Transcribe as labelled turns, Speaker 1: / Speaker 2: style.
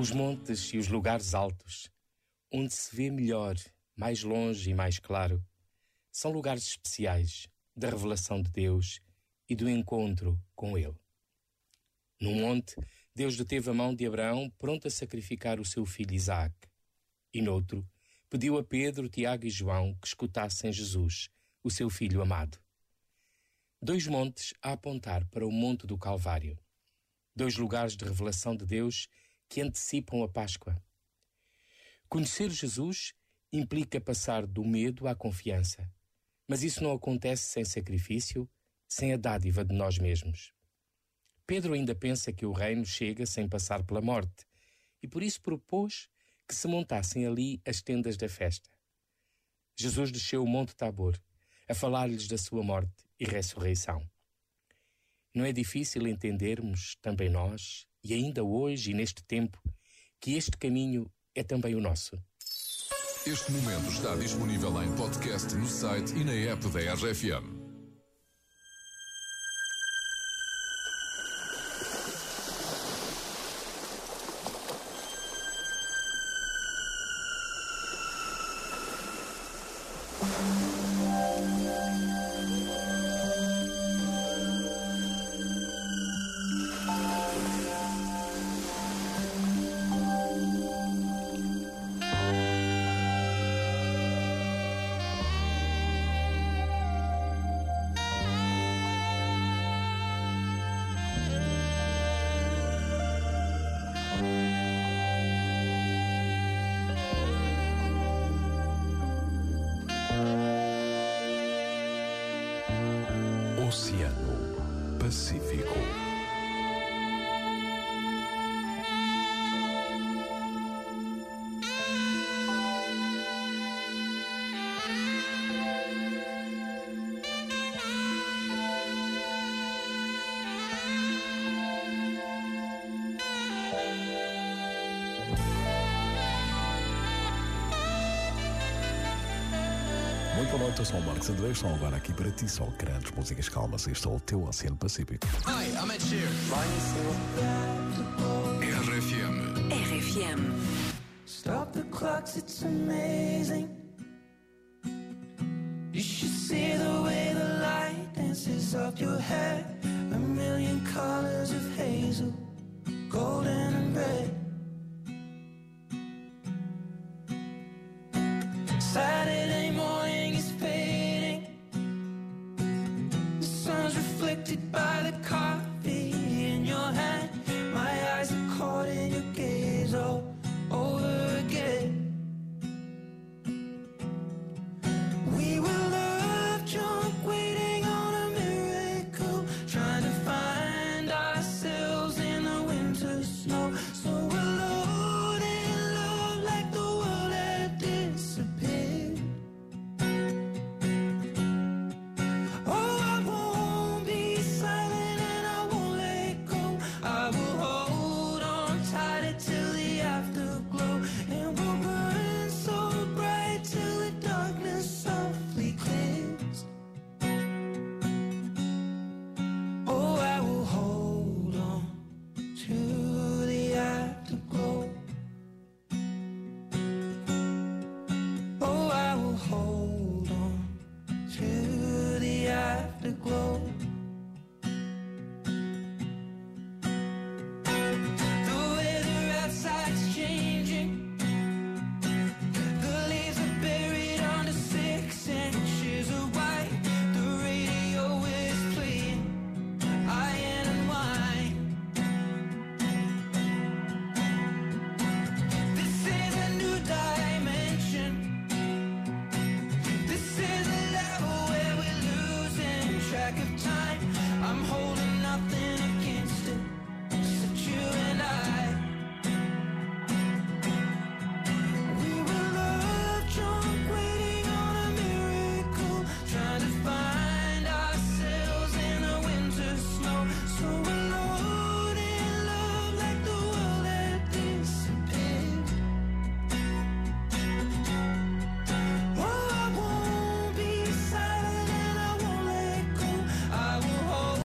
Speaker 1: Os montes e os lugares altos, onde se vê melhor, mais longe e mais claro, são lugares especiais da revelação de Deus e do encontro com Ele. Num monte, Deus deteve a mão de Abraão pronto a sacrificar o seu filho Isaac. E noutro, pediu a Pedro, Tiago e João que escutassem Jesus, o seu filho amado. Dois montes a apontar para o Monte do Calvário. Dois lugares de revelação de Deus que antecipam a Páscoa. Conhecer Jesus implica passar do medo à confiança, mas isso não acontece sem sacrifício, sem a dádiva de nós mesmos. Pedro ainda pensa que o reino chega sem passar pela morte e por isso propôs que se montassem ali as tendas da festa. Jesus desceu o Monte Tabor a falar-lhes da sua morte e ressurreição. Não é difícil entendermos, também nós, e ainda hoje e neste tempo, que este caminho é também o nosso.
Speaker 2: Este momento está disponível em podcast no site e na app da RFM.
Speaker 3: Pacífico. Muito boa noite, eu sou o Marcos André, estão agora aqui para ti, só grandes músicas calmas. Este é o teu Oceano Pacífico.
Speaker 2: Hi, I'm Ed Sheeran. RFM.
Speaker 4: RFM.
Speaker 5: Stop the clocks, it's amazing. You should see the way the light dances up your hair. A million colors of hazel, affected by the coffee in your hand. My eyes are caught in your gaze. Oh.